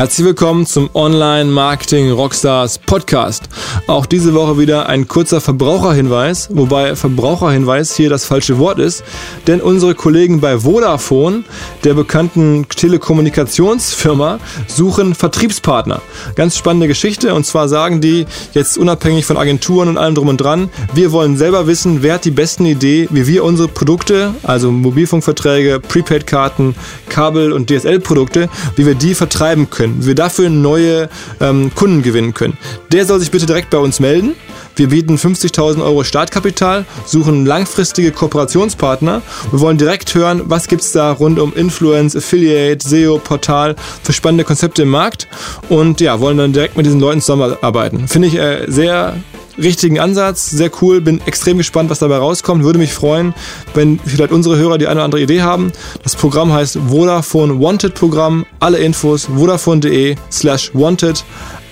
Herzlich willkommen zum Online Marketing Rockstars Podcast. Auch diese Woche wieder ein kurzer Verbraucherhinweis, wobei Verbraucherhinweis hier das falsche Wort ist, denn unsere Kollegen bei Vodafone, der bekannten Telekommunikationsfirma, suchen Vertriebspartner. Ganz spannende Geschichte und zwar sagen die jetzt unabhängig von Agenturen und allem drum und dran, wir wollen selber wissen, wer hat die besten Idee, wie wir unsere Produkte, also Mobilfunkverträge, Prepaid-Karten, Kabel- und DSL-Produkte, wie wir die vertreiben können können, wir dafür neue ähm, Kunden gewinnen können, der soll sich bitte direkt bei uns melden. Wir bieten 50.000 Euro Startkapital, suchen langfristige Kooperationspartner. Wir wollen direkt hören, was gibt es da rund um Influence, Affiliate, SEO, Portal für spannende Konzepte im Markt und ja, wollen dann direkt mit diesen Leuten zusammenarbeiten. Finde ich äh, sehr richtigen Ansatz, sehr cool, bin extrem gespannt, was dabei rauskommt. Würde mich freuen, wenn vielleicht unsere Hörer die eine oder andere Idee haben. Das Programm heißt Vodafone Wanted Programm. Alle Infos vodafone.de slash wanted.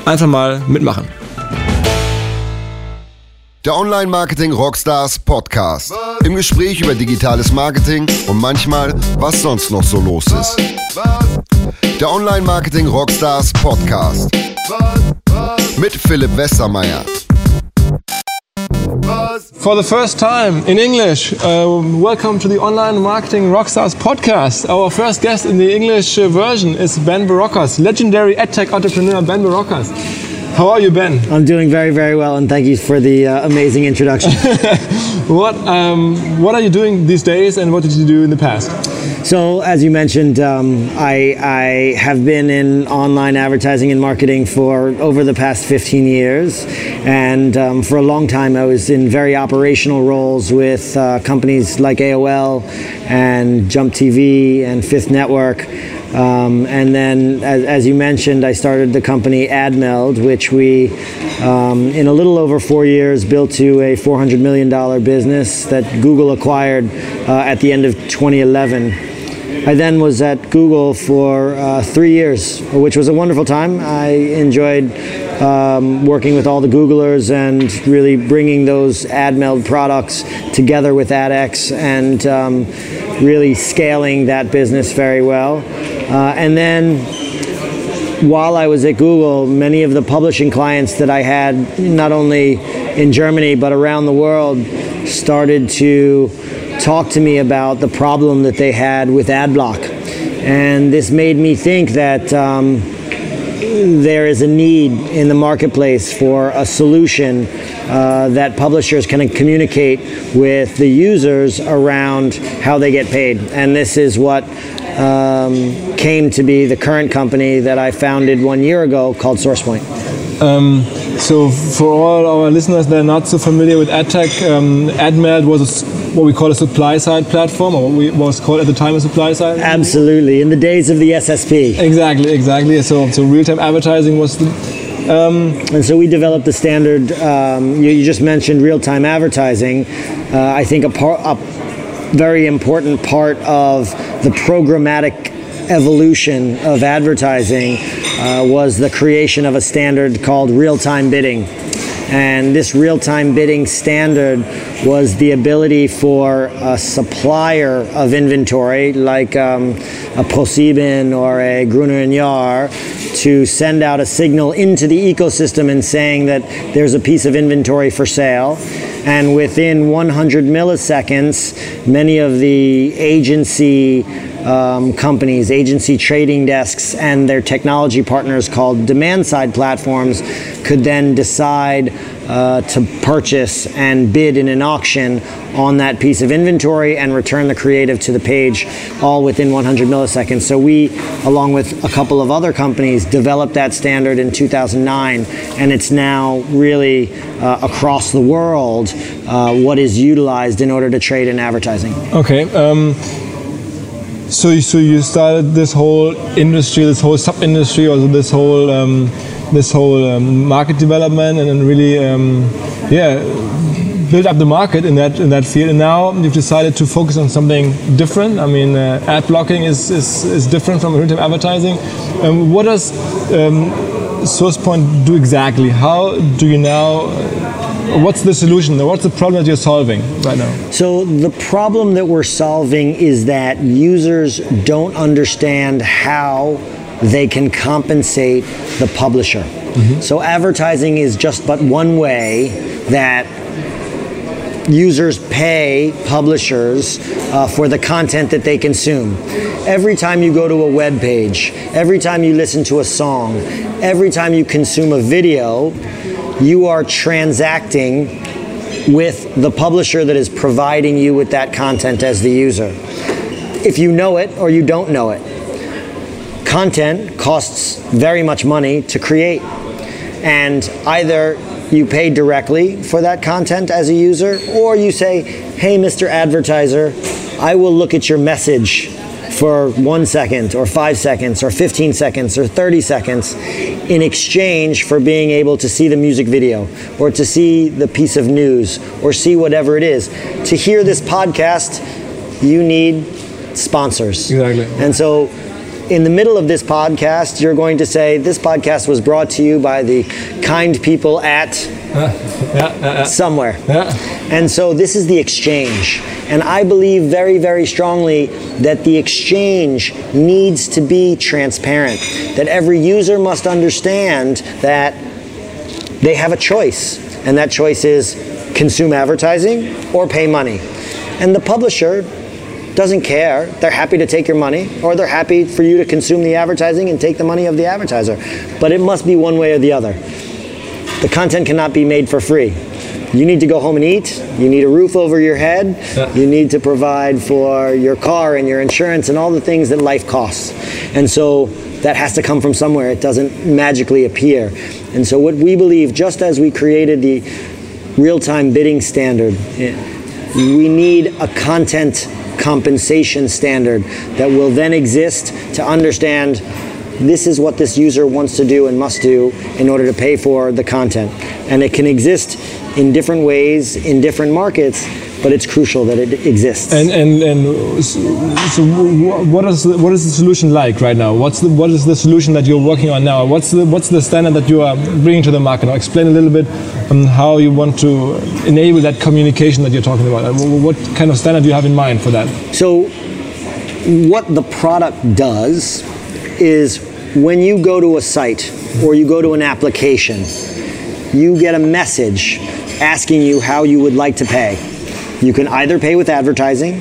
Einfach mal mitmachen. Der Online-Marketing Rockstars Podcast. Im Gespräch über digitales Marketing und manchmal, was sonst noch so los ist. Der Online-Marketing Rockstars Podcast. Mit Philipp Westermeier. For the first time in English, uh, welcome to the Online Marketing Rockstars podcast. Our first guest in the English uh, version is Ben Barokas, legendary edtech entrepreneur Ben Barokas. How are you, Ben? I'm doing very, very well, and thank you for the uh, amazing introduction. what um, What are you doing these days, and what did you do in the past? So, as you mentioned, um, I, I have been in online advertising and marketing for over the past 15 years, and um, for a long time I was in very operational roles with uh, companies like AOL and Jump TV and Fifth Network. Um, and then, as, as, you mentioned, I started the company AdMeld, which we, um, in a little over four years, built to a $400 million business that Google acquired uh, at the end of 2011. I then was at Google for uh, three years, which was a wonderful time. I enjoyed um, working with all the Googlers and really bringing those AdMeld products together with AdX and um, really scaling that business very well. Uh, and then while I was at Google, many of the publishing clients that I had, not only in Germany but around the world, started to talk to me about the problem that they had with AdBlock. And this made me think that um, there is a need in the marketplace for a solution uh, that publishers can communicate with the users around how they get paid. And this is what um, came to be the current company that I founded one year ago called SourcePoint. Um, so, for all our listeners that are not so familiar with AdTech, um, AdMeld was a, what we call a supply side platform, or what was called at the time a supply side. Absolutely, in the days of the SSP. Exactly, exactly. So, so real time advertising was the, um, and so we developed the standard. Um, you, you, just mentioned real-time advertising. Uh, I think a, par- a, very important part of the programmatic evolution of advertising uh, was the creation of a standard called real-time bidding. And this real-time bidding standard was the ability for a supplier of inventory, like um, a ProSieben or a Gruner and Jahr, to send out a signal into the ecosystem and saying that there's a piece of inventory for sale. And within 100 milliseconds, many of the agency um, companies, agency trading desks, and their technology partners called demand side platforms could then decide uh, to purchase and bid in an auction on that piece of inventory and return the creative to the page all within 100 milliseconds. So we, along with a couple of other companies, developed that standard in 2009, and it's now really uh, across the world uh, what is utilized in order to trade in advertising. Okay. Um so, so you started this whole industry, this whole sub-industry, or this whole um, this whole um, market development, and then really, um, yeah, build up the market in that in that field. And now you've decided to focus on something different. I mean, uh, ad blocking is, is, is different from real-time advertising. Um, what does um, SourcePoint do exactly? How do you now what's the solution? What's the problem that you're solving right now? So the problem that we're solving is that users don't understand how they can compensate the publisher. So advertising is just but one way that users pay publishers uh, for the content that they consume. Every time you go to a web page, every time you listen to a song, every time you consume a video, you are transacting with the publisher that is providing you with that content as the user. If you know it or you don't know it, content costs very much money to create. And either you pay directly for that content as a user, or you say, hey, Mr. Advertiser, I will look at your message for one second, or five seconds, or 15 seconds, or 30 seconds in exchange for being able to see the music video, or to see the piece of news, or see whatever it is. To hear this podcast, you need sponsors. Exactly. And so in the middle of this podcast, you're going to say, This podcast was brought to you by the kind people at somewhere. Yeah. And so this is the exchange. And I believe very, very strongly that the exchange needs to be transparent, that every user must understand that they have a choice. And that choice is consume advertising or pay money. And the publisher doesn't care. They're happy to take your money, or they're happy for you to consume the advertising and take the money of the advertiser. But it must be one way or the other. The content cannot be made for free. You need to go home and eat. You need a roof over your head. Yeah. You need to provide for your car and your insurance and all the things that life costs. And so that has to come from somewhere. It doesn't magically appear. And so, what we believe, just as we created the real time bidding standard, we need a content compensation standard that will then exist to understand this is what this user wants to do and must do in order to pay for the content. And it can exist in different ways in different markets, but it's crucial that it exists. And and and so, what is the, what is the solution like right now? What's the what is the solution that you're working on now? What's the what's the standard that you are bringing to the market? Now explain a little bit um, how you want to enable that communication that you're talking about. Uh, What kind of standard do you have in mind for that? So, what the product does is when you go to a site or you go to an application, you get a message asking you how you would like to pay. You can either pay with advertising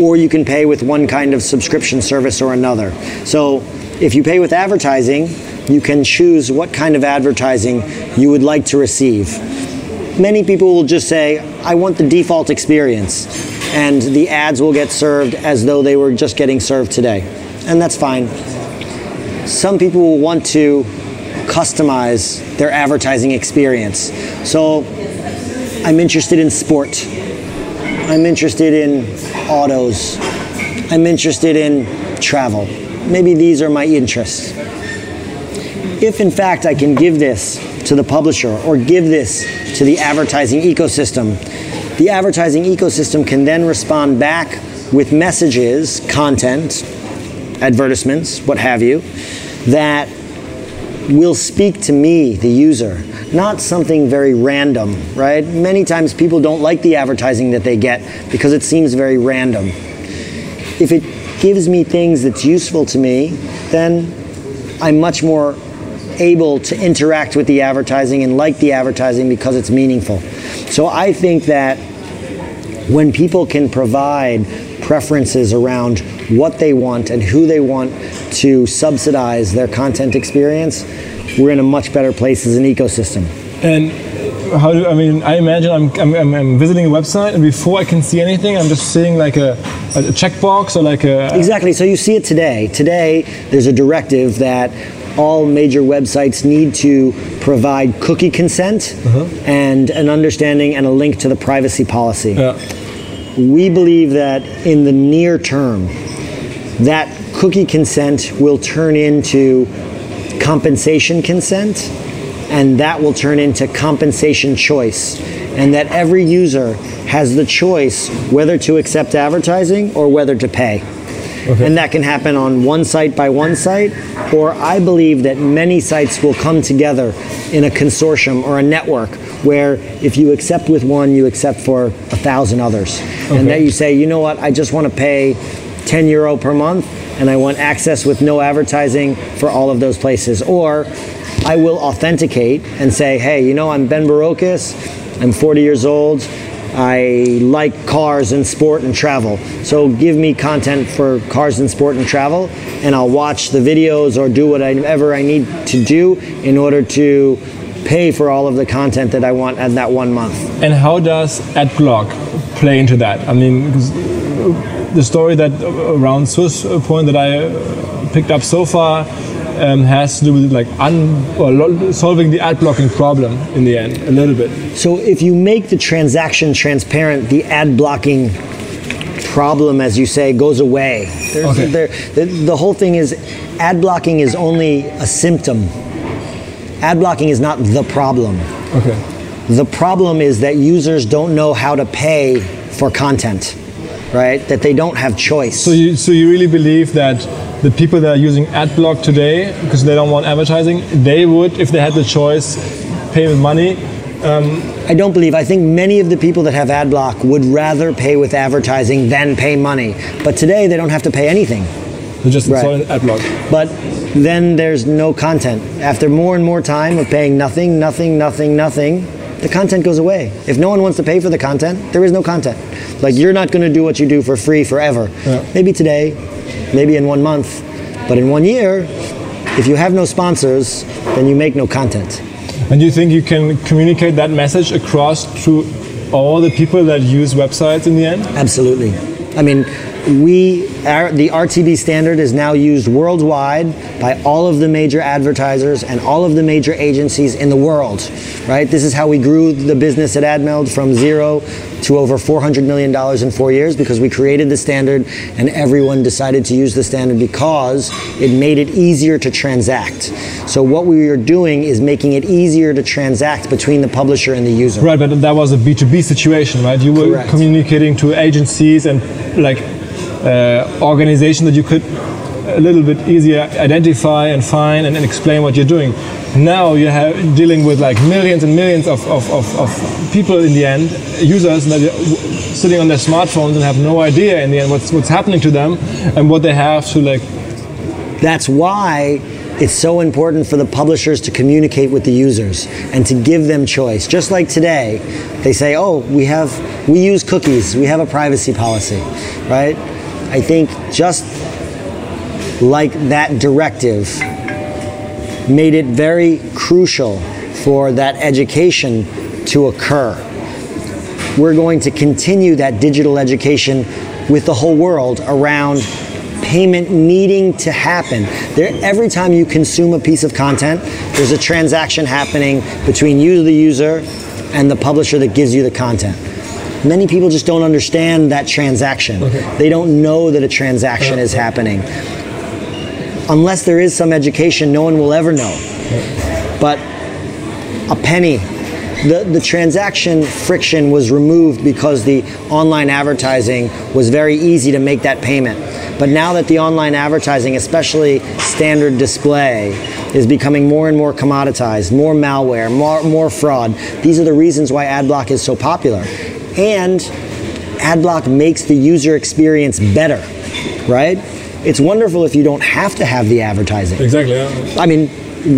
or you can pay with one kind of subscription service or another. So, if you pay with advertising, you can choose what kind of advertising you would like to receive many people will just say, I want the default experience. And the ads will get served as though they were just getting served today. And that's fine. Some people will want to customize their advertising experience. So I'm interested in sport. I'm interested in autos. I'm interested in travel. Maybe these are my interests if in fact I can give this to the publisher or give this to the advertising ecosystem, the advertising ecosystem can then respond back with messages, content, advertisements, what have you, that will speak to me, the user, not something very random, right? Many times people don't like the advertising that they get because it seems very random. If it gives me things that's useful to me, then I'm much more able to interact with the advertising and like the advertising because it's meaningful. So I think that when people can provide preferences around what they want and who they want to subsidize their content experience, we're in a much better place as an ecosystem. And how do I mean? I imagine I'm, I'm, I'm- visiting a website, and before I can see anything, I'm just seeing like a, a checkbox or like a. Exactly. So you see it today. Today, there's a directive that all major websites need to provide cookie consent uh-huh. and an understanding and a link to the privacy policy. Yeah. We believe that in the near term, that cookie consent will turn into compensation consent, and that will turn into compensation choice. And that every user has the choice whether to accept advertising or whether to pay. And that can happen on one site by one site, or I believe that many sites will come together in a consortium or a network where if you accept with one, you accept for a thousand others. And that you say, you know what, I just want to pay 10 euro per month, and I want access with no advertising for all of those places. Or I will authenticate and say, hey, you know, I'm Ben Barokas, I'm 40 years old, I like cars and sport and travel. So give me content for cars and sport and travel, and I'll watch the videos or do whatever I need to do in order to pay for all of the content that I want at that one month. And how does AdBlock play into that? I mean, the story that around Source Point that I picked up so far um, has to do with like un, solving the ad blocking problem in the end a little bit. So if you make the transaction transparent, the ad blocking problem, as you say, goes away. Okay. There, the, the whole thing is ad blocking is only a symptom. Ad blocking is not the problem. Okay. The problem is that users don't know how to pay for content, right? That they don't have choice. So you, so you really believe that the people that are using AdBlock today because they don't want advertising, they would, if they had the choice, pay with money. Um, I don't believe. I think many of the people that have AdBlock would rather pay with advertising than pay money. But today they don't have to pay anything. They just install right. AdBlock. But then there's no content. After more and more time of paying nothing, nothing, nothing, nothing, the content goes away. If no one wants to pay for the content, there is no content. Like you're not going to do what you do for free forever. Yeah. Maybe today, maybe in one month, but in one year, if you have no sponsors, then you make no content. And you think you can communicate that message across to all the people that use websites in the end? Absolutely. I mean, we our, the RTB standard is now used worldwide by all of the major advertisers and all of the major agencies in the world. Right? This is how we grew the business at AdMeld from zero to over $400 million in four years because we created the standard and everyone decided to use the standard because it made it easier to transact. So what we are doing is making it easier to transact between the publisher and the user. Right, but that was a B2B situation, right? You were Correct. communicating to agencies and like uh, organization that you could a little bit easier identify and find and, and, explain what you're doing. Now you have dealing with like millions and millions of, of, of, of people in the end, users that are sitting on their smartphones and have no idea in the end what's what's happening to them and what they have to like. That's why it's so important for the publishers to communicate with the users and to give them choice. Just like today, they say, "Oh, we have we use cookies. We have a privacy policy." Right? I think just like that directive made it very crucial for that education to occur. We're going to continue that digital education with the whole world around payment needing to happen. There, every time you consume a piece of content, there's a transaction happening between you, the user, and the publisher that gives you the content. Many people just don't understand that transaction. Okay. They don't know that a transaction uh-huh. is happening. Unless there is some education, no one will ever know. But a penny, the, the transaction friction was removed because the online advertising was very easy to make that payment. But now that the online advertising, especially standard display, is becoming more and more commoditized, more malware, more, more fraud, these are the reasons why AdBlock is so popular and AdBlock makes the user experience better, right? It's wonderful if you don't have to have the advertising. Exactly. Yeah. I mean,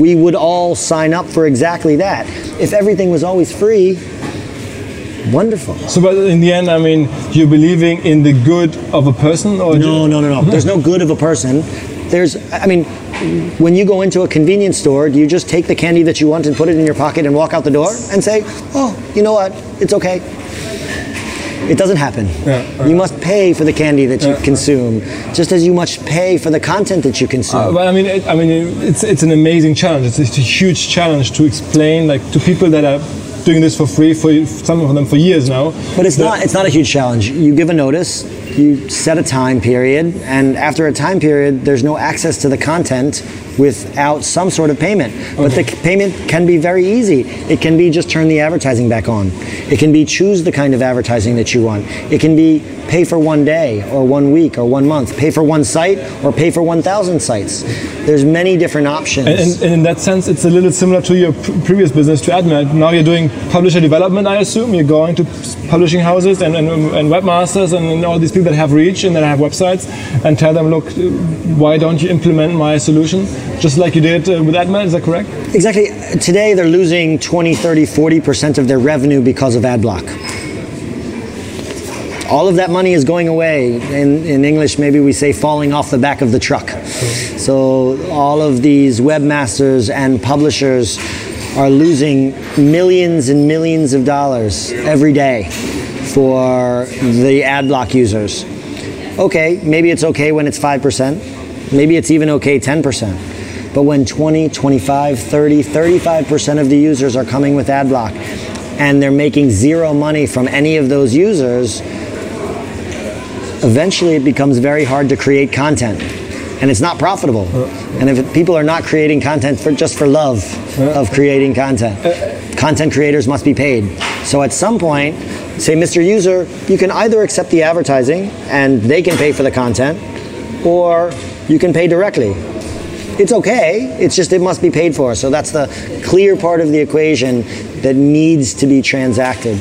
we would all sign up for exactly that. If everything was always free, wonderful. So, but in the end, I mean, you're believing in the good of a person, or no, no, no, no. There's no good of a person. There's, I mean, when you go into a convenience store, do you just take the candy that you want and put it in your pocket and walk out the door and say, "Oh, you know what? It's okay." It doesn't happen. Yeah. You must pay for the candy that you yeah. consume, just as you must pay for the content that you consume. Uh, but I mean, it, I mean, it's it's an amazing challenge. It's, it's a huge challenge to explain, like, to people that are doing this for free for some of them for years now. But it's not it's not a huge challenge. You give a notice, you set a time period, and after a time period, there's no access to the content without some sort of payment. But the payment can be very easy. It can be just turn the advertising back on. It can be choose the kind of advertising that you want. It can be pay for one day or one week or one month, pay for one site or pay for 1,000 sites. There's many different options. And, and, and, in that sense, it's a little similar to your pr- previous business, to AdMeld. Now you're doing publisher development, I assume. You're going to publishing houses and, and, and webmasters and all these people that have reach and that have websites and tell them, look, why don't you implement my solution? Just like you did uh, with AdMeld, is that correct? Exactly. Today they're losing 20, 30, 40% of their revenue because of AdBlock. All of that money is going away. In, in English, maybe we say falling off the back of the truck. So all of these webmasters and publishers are losing millions and millions of dollars every day for the ad block users. Okay, maybe it's okay when it's 5%. Maybe it's even okay 10%. But when 20, 25, 30, 35% of the users are coming with ad block and they're making zero money from any of those users, eventually it becomes very hard to create content and it's not profitable. Uh. And if people are not creating content for just for love uh. of creating content, uh. content creators must be paid. So at some point, say, Mr. User, you can either accept the advertising and they can pay for the content, or you can pay directly. It's okay, it's just it must be paid for. So that's the clear part of the equation that needs to be transacted.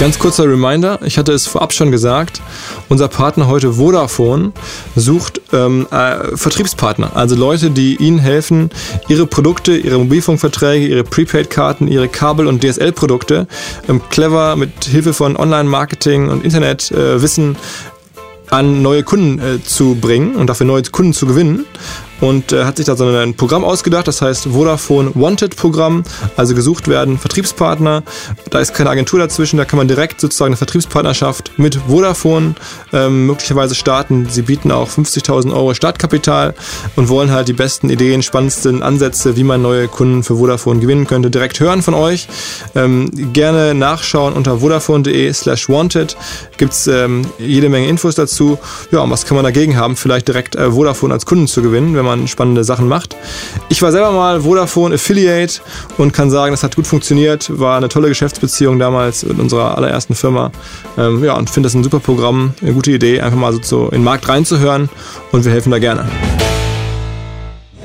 Ganz kurzer Reminder, ich hatte es vorab schon gesagt, unser Partner heute Vodafone sucht ähm, äh, Vertriebspartner, also Leute, die ihnen helfen, ihre Produkte, ihre Mobilfunkverträge, ihre Prepaid-Karten, ihre Kabel- und DSL-Produkte ähm, clever mit Hilfe von Online-Marketing und Internetwissen äh, an neue Kunden äh, zu bringen und dafür neue Kunden zu gewinnen und äh, hat sich da so ein Programm ausgedacht, das heißt Vodafone Wanted Programm, also gesucht werden Vertriebspartner. Da ist keine Agentur dazwischen, da kann man direkt sozusagen eine Vertriebspartnerschaft mit Vodafone ähm, möglicherweise starten. Sie bieten auch 50.000 Euro Startkapital und wollen halt die besten Ideen, spannendsten Ansätze, wie man neue Kunden für Vodafone gewinnen könnte, direkt hören von euch. Ähm, gerne nachschauen unter vodafone.de slash wanted. Gibt es ähm, jede Menge Infos dazu. Ja, und was kann man dagegen haben? Vielleicht direkt äh, Vodafone als Kunden zu gewinnen, wenn man man spannende Sachen macht. Ich war selber mal Vodafone Affiliate und kann sagen, das hat gut funktioniert. War eine tolle Geschäftsbeziehung damals in unserer allerersten Firma. Ähm, ja, und finde das ein super Programm, eine gute Idee, einfach mal so in den Markt reinzuhören und wir helfen da gerne.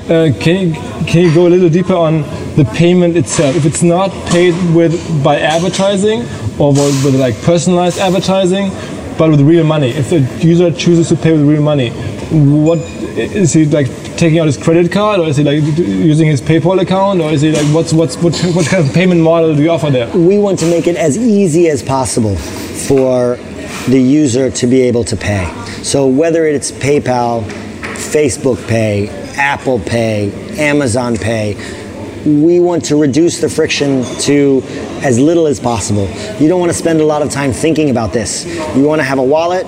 Uh, can, you, can you go a little deeper on the payment itself? If it's not paid with by advertising or with, with like personalized advertising, but with real money, if the user chooses to pay with real money, what is he like taking out his credit card, or is he like using his PayPal account, or is he like what's what's what, what kind of payment model do you offer there? We want to make it as easy as possible for the user to be able to pay. So whether it's PayPal, Facebook Pay, Apple Pay, Amazon Pay, we want to reduce the friction to as little as possible. You don't want to spend a lot of time thinking about this. You want to have a wallet,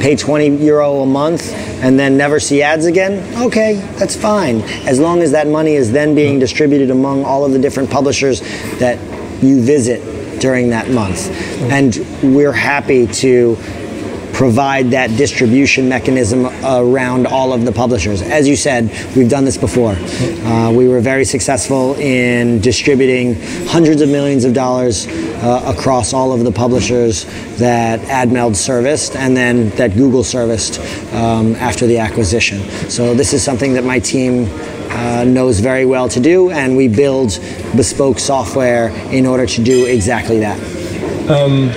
pay 20 euro a month, and then never see ads again, okay, that's fine. As long as that money is then being distributed among all of the different publishers that you visit during that month. And we're happy to provide that distribution mechanism around all of the publishers. As you said, we've done this before. Uh, we were very successful in distributing hundreds of millions of dollars uh, across all of the publishers that AdMeld serviced and then that Google serviced um, after the acquisition. So this is something that my team uh, knows very well to do, and we build bespoke software in order to do exactly that. Um,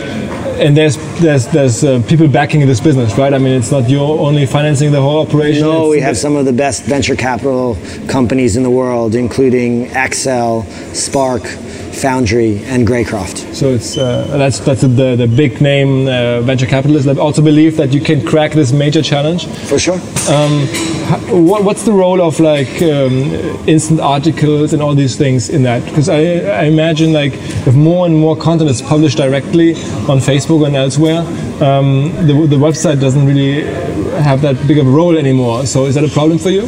and there's there's there's uh, people backing this business, right? I mean, it's not you're only financing the whole operation. No, we have some of the best venture capital companies in the world, including Accel, Spark, Foundry, and Greycroft. So it's uh, that's that's the the big name uh, venture capitalists that also believe that you can crack this major challenge. For sure. Um, what's the role of like um, instant articles and all these things in that? Because I, I imagine like if more and more content is published directly on Facebook and elsewhere, um, the, the website doesn't really have that big of a role anymore. So is that a problem for you?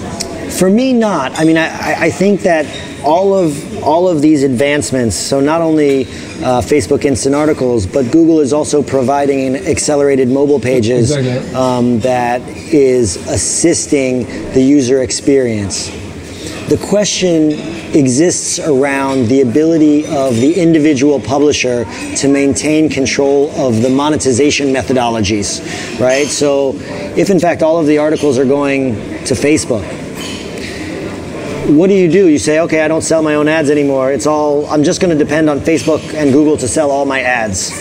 For me, not. I mean, I, I think that all of all of these advancements. So not only uh, Facebook Instant Articles, but Google is also providing accelerated mobile pages Exactly. um, that is assisting the user experience. The question exists around the ability of the individual publisher to maintain control of the monetization methodologies, right? So, if in fact all of the articles are going to Facebook, what do you do? You say, okay, I don't sell my own ads anymore. It's all, I'm just going to depend on Facebook and Google to sell all my ads.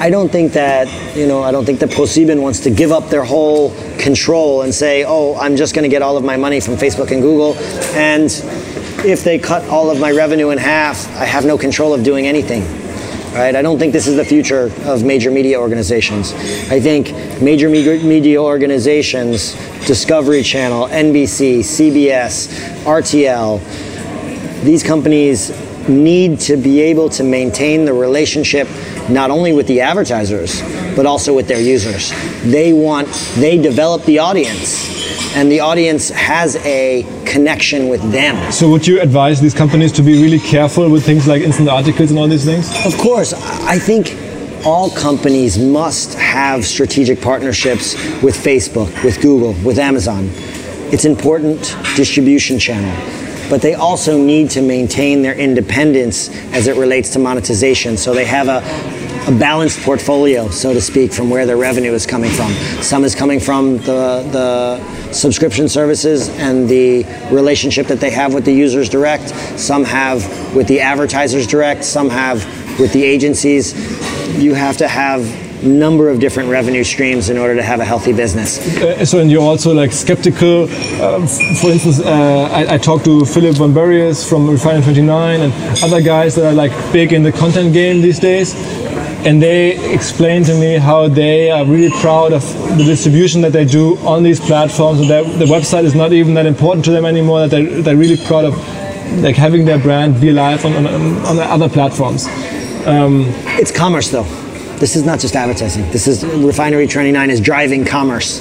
I don't think that you know. I don't think that ProSieben wants to give up their whole control and say, "Oh, I'm just going to get all of my money from Facebook and Google," and if they cut all of my revenue in half, I have no control of doing anything. Right? I don't think this is the future of major media organizations. I think major media organizations, Discovery Channel, NBC, CBS, RTL, these companies need to be able to maintain the relationship not only with the advertisers but also with their users. They want they develop the audience and the audience has a connection with them. So, would you advise these companies to be really careful with things like instant articles and all these things? Of course. I think all companies must have strategic partnerships with Facebook, with Google, with Amazon. It's important distribution channel. But they also need to maintain their independence as it relates to monetization. So they have a, a balanced portfolio, so to speak, from where their revenue is coming from. Some is coming from the, the subscription services and the relationship that they have with the users direct. Some have with the advertisers direct. Some have with the agencies. You have to have number of different revenue streams in order to have a healthy business. Uh, so, and you're also like skeptical. Uh, for instance, uh, I, I, talked to Philip von Borries from Refinery 29 and other guys that are like big in the content game these days and they explained to me how they are really proud of the distribution that they do on these platforms. That the website is not even that important to them anymore that they're, they're really proud of like having their brand be alive on, on, on other platforms. Um, it's commerce though. This is not just advertising. This is refinery 29 is driving commerce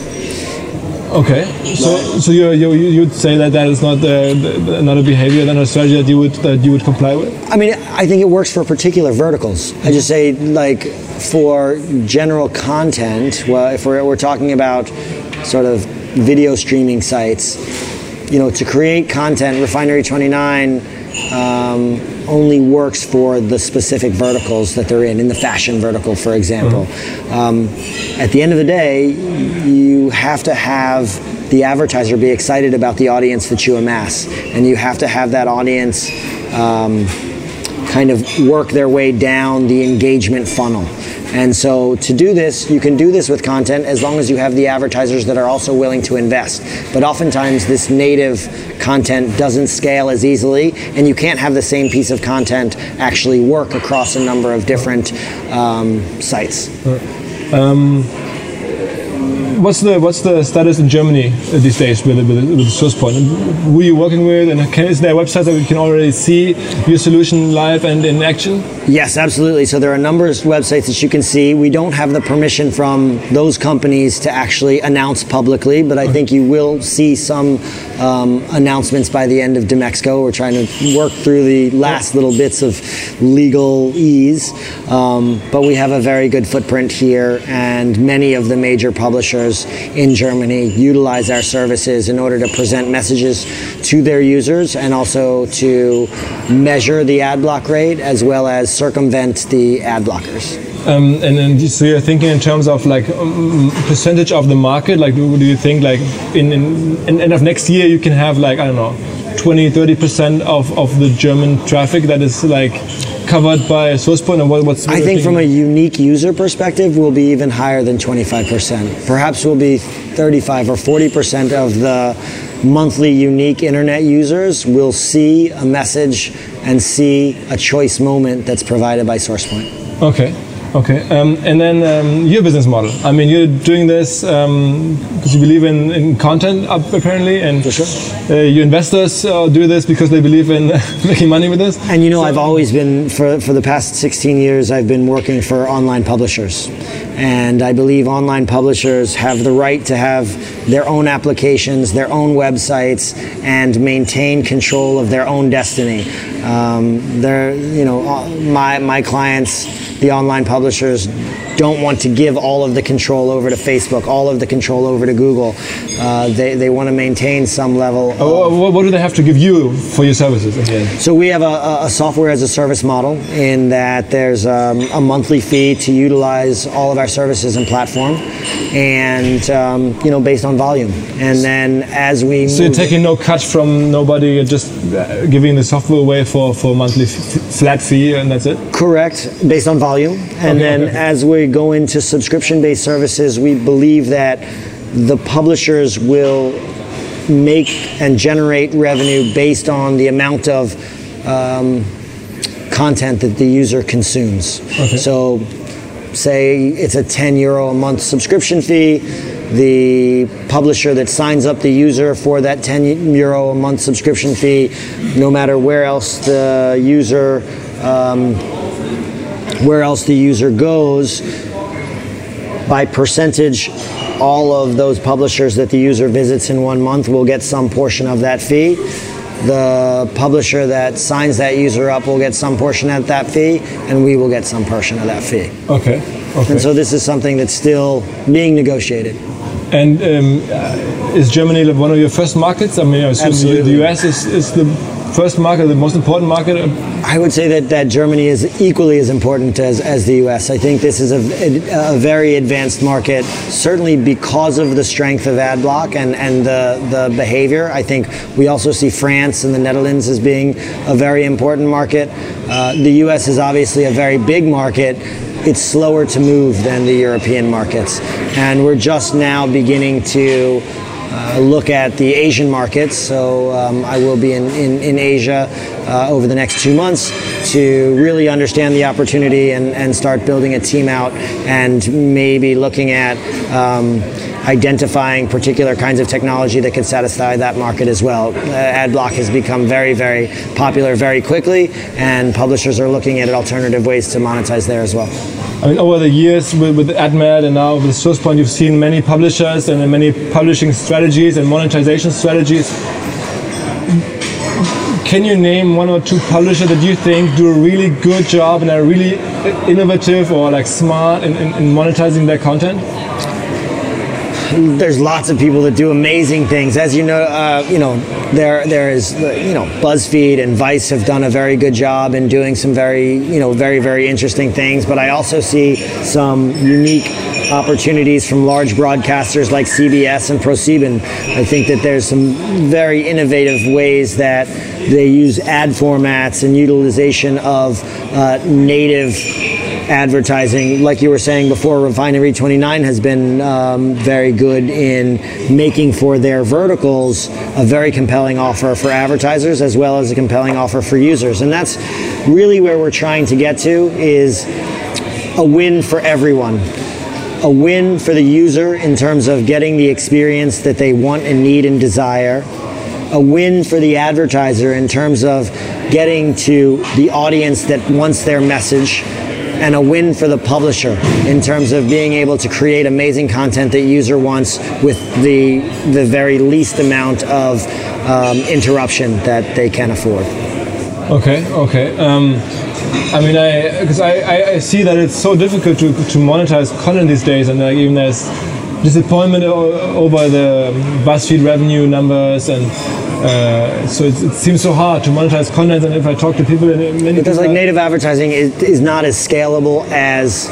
Okay, so so you you you'd say that that is not the, not a behavior, not a strategy that you would that you would comply with. I mean, I think it works for particular verticals. I just say like for general content. Well, if we're we're talking about sort of video streaming sites, you know, to create content, Refinery Twenty Nine. Um, only works for the specific verticals that they're in, in the fashion vertical, for example. Mm-hmm. Um, at the end of the day, you have to have the advertiser be excited about the audience that you amass, and you have to have that audience um, kind of work their way down the engagement funnel. And so to do this, you can do this with content as long as you have the advertisers that are also willing to invest. But oftentimes this native content doesn't scale as easily and you can't have the same piece of content actually work across a number of different um, sites. Um, what's the what's the status in Germany these days with, with, with SourcePoint? Who are you working with, and can, is there a website that we can already see your solution live and in action? Yes, absolutely. So there are a number of websites that you can see. We don't have the permission from those companies to actually announce publicly, but I think you will see some um, announcements by the end of Dmexco. We're trying to work through the last little bits of legal ease, um, but we have a very good footprint here, and many of the major publishers in Germany utilize our services in order to present messages to their users and also to measure the ad block rate as well as circumvent the ad blockers. Um, and then so you're thinking in terms of like um, percentage of the market. Like, do, do you think like in, in, in end of next year you can have like I don't know, 20, 30 percent of of the German traffic that is like covered by SourcePoint? And what, what's I think from a unique user perspective, we'll be even higher than 25 percent. Perhaps we'll be 35 or 40 percent of the monthly unique internet users will see a message and see a choice moment that's provided by SourcePoint. Okay. Okay, um, and then um, your business model. I mean, you're doing this because um, you believe in, in content, apparently, and For sure. uh, your investors uh, do this because they believe in making money with this. And you know, so, I've always been for for the past 16 years, I've been working for online publishers, and I believe online publishers have the right to have their own applications, their own websites, and maintain control of their own destiny. Um, they're, you know, uh, my my clients, the online publishers, don't want to give all of the control over to Facebook, all of the control over to Google. Uh, they, they want to maintain some level. Oh, what do they have to give you for your services? Again? So we have a, a, software as a service model in that there's um, a monthly fee to utilize all of our services and platform, and um, you know based on volume. And then as we so you're taking no cut from nobody, you're just giving the software away for, for monthly f- flat fee and that's it? Correct, based on volume. And Okay, then okay. as we go into subscription based services, we believe that the publishers will make and generate revenue based on the amount of um, content that the user consumes. Okay. So, say it's a 10 euro a month subscription fee. The publisher that signs up the user for that 10 euro a month subscription fee, no matter where else the user um, where else the user goes, by percentage, all of those publishers that the user visits in one month will get some portion of that fee. The publisher that signs that user up will get some portion of that fee, and we will get some portion of that fee. Okay. Okay. And so this is something that's still being negotiated. And um, uh, is Germany one of your first markets? I mean, I assume the, Absolutely. the US is, is the first market, the most important market. I would say that, that Germany is equally as important as, as the US. I think this is a, a very advanced market, certainly because of the strength of AdBlock and, and the, the behavior. I think we also see France and the Netherlands as being a very important market. Uh, the US is obviously a very big market. It's slower to move than the European markets. And we're just now beginning to uh, look at the Asian markets. So um, I will be in, in, in Asia uh, over the next two months to really understand the opportunity and, and start building a team out and maybe looking at um, identifying particular kinds of technology that could satisfy that market as well. Uh, AdBlock has become very, very popular very quickly, and publishers are looking at alternative ways to monetize there as well. I mean, over the years with, with AdMeld and now with SourcePoint, you've seen many publishers and many publishing strategies and monetization strategies. Can you name one or two publishers that you think do a really good job and are really innovative or like smart in, in, in monetizing their content? There's lots of people that do amazing things. As you know, uh, you know there there is you know BuzzFeed and Vice have done a very good job in doing some very you know very very interesting things. But I also see some unique opportunities from large broadcasters like CBS and ProSieben. I think that there's some very innovative ways that they use ad formats and utilization of uh, native advertising. Like you were saying before, Refinery 29 has been um, very good in making for their verticals a very compelling offer for advertisers as well as a compelling offer for users. And that's really where we're trying to get to is a win for everyone. A win for the user in terms of getting the experience that they want and need and desire. A win for the advertiser in terms of getting to the audience that wants their message and a win for the publisher in terms of being able to create amazing content that user wants with the the very least amount of um, interruption that they can afford. Okay, okay. Um, I mean, I because I, I, I see that it's so difficult to, to monetize content these days, and like even there's disappointment over the BuzzFeed revenue numbers, and uh, so it, it seems so hard to monetize content. And if I talk to people, Because like native advertising is, is not as scalable as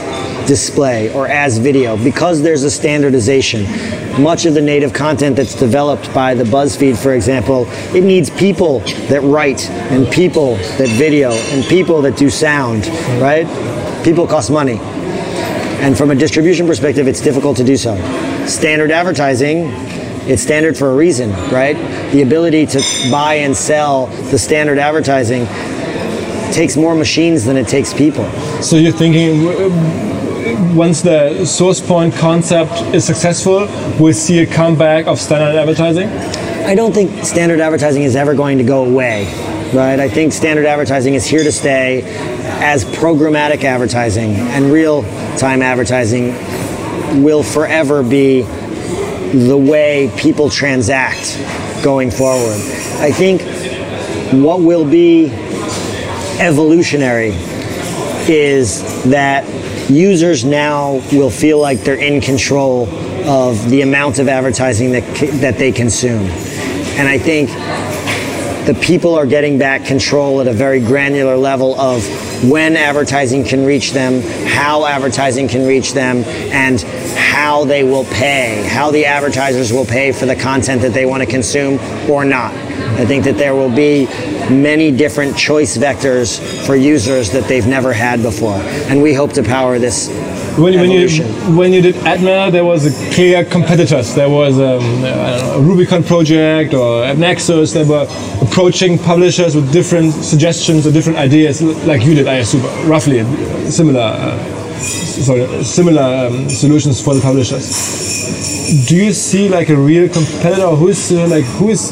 display or as video because there's a standardization. Much of the native content that's developed by the BuzzFeed, for example, it needs people that write and people that video and people that do sound, right? People cost money. And from a distribution perspective, it's difficult to do so. Standard advertising, it's standard for a reason, right? The ability to buy and sell the standard advertising takes more machines than it takes people. So you're thinking once the source point concept is successful, we'll see a comeback of standard advertising. I don't think standard advertising is ever going to go away, right? I think standard advertising is here to stay as programmatic advertising and real time advertising will forever be the way people transact going forward. I think what will be evolutionary is that users now will feel like they're in control of the amount of advertising that, that they consume. And I think the people are getting back control at a very granular level of when advertising can reach them, how advertising can reach them, and how they will pay, how the advertisers will pay for the content that they want to consume or not. I think that there will be many different choice vectors for users that they've never had before. And we hope to power this when, when, you when you did AdMeld, there was a clear competitors. There was um, know, a Rubicon project or Nexus. They were approaching publishers with different suggestions or different ideas, like you did. I assume roughly similar, uh, sorry, similar um, solutions for the publishers. Do you see like a real competitor? Who's uh, like who is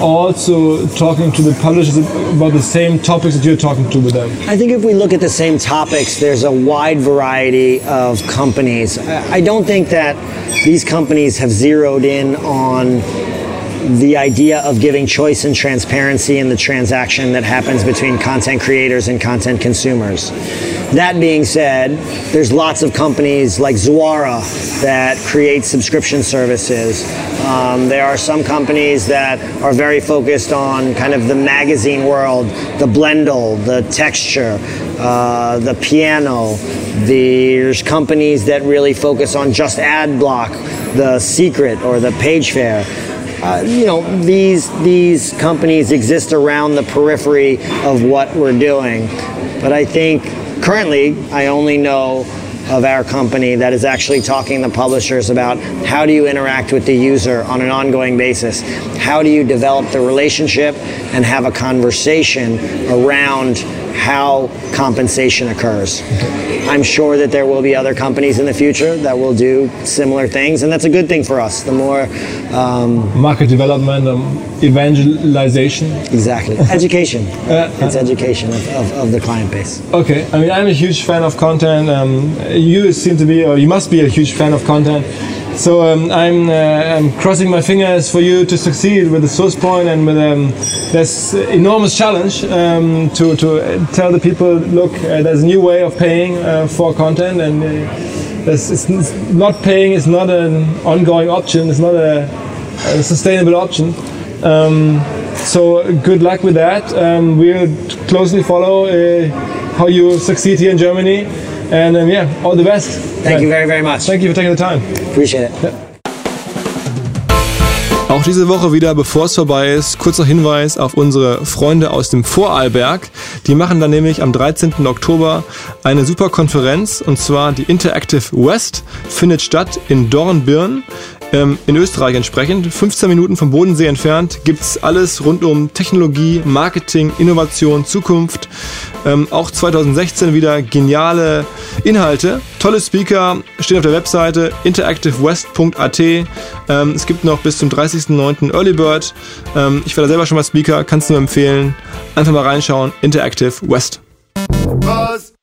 also talking to the publishers about the same topics that you're talking to with them? I think if we look at the same topics, there's a wide variety of companies. I don't think that these companies have zeroed in on the idea of giving choice and transparency in the transaction that happens between content creators and content consumers. That being said, there's lots of companies like Zuora that create subscription services. Um, there are some companies that are very focused on kind of the magazine world, the Blendle, the texture, uh, the piano. There's companies that really focus on just ad block, the secret or the Pagefair. Uh, you know, these these companies exist around the periphery of what we're doing. But I think currently I only know of our company that is actually talking to publishers about how do you interact with the user on an ongoing basis? How do you develop the relationship and have a conversation around how compensation occurs? I'm sure that there will be other companies in the future that will do similar things, and that's a good thing for us. The more um, market development, um, evangelization, exactly, education. uh, it's education of, of, of, the client base. Okay, I mean, I'm a huge fan of content. Um, you seem to be, or you must be, a huge fan of content. So um, I'm, uh, I'm, crossing my fingers for you to succeed with the source and with um, this enormous challenge um, to, to tell the people, look, uh, there's a new way of paying uh, for content, and uh, it's, not paying is not an ongoing option. It's not a, a sustainable option. Um, so good luck with that. Um, we'll closely follow uh, how you succeed here in Germany. And um, yeah, all the best. Thank you very, very much. Thank you for taking the time. Appreciate it. Yeah. Auch diese Woche wieder, bevor es vorbei ist, kurzer Hinweis auf unsere Freunde aus dem Vorarlberg. Die machen dann nämlich am 13. Oktober eine super Konferenz und zwar die Interactive West findet statt in Dornbirn ähm, in Österreich entsprechend. 15 Minuten vom Bodensee entfernt gibt es alles rund um Technologie, Marketing, Innovation, Zukunft. Ähm, auch 2016 wieder geniale Inhalte. Tolle Speaker stehen auf der Webseite interactivewest.at. Ähm, es gibt noch bis zum 30.09. Early Bird. Ähm, ich war da selber schon mal Speaker, kannst du nur empfehlen. Einfach mal reinschauen. Interactive West. Buzz.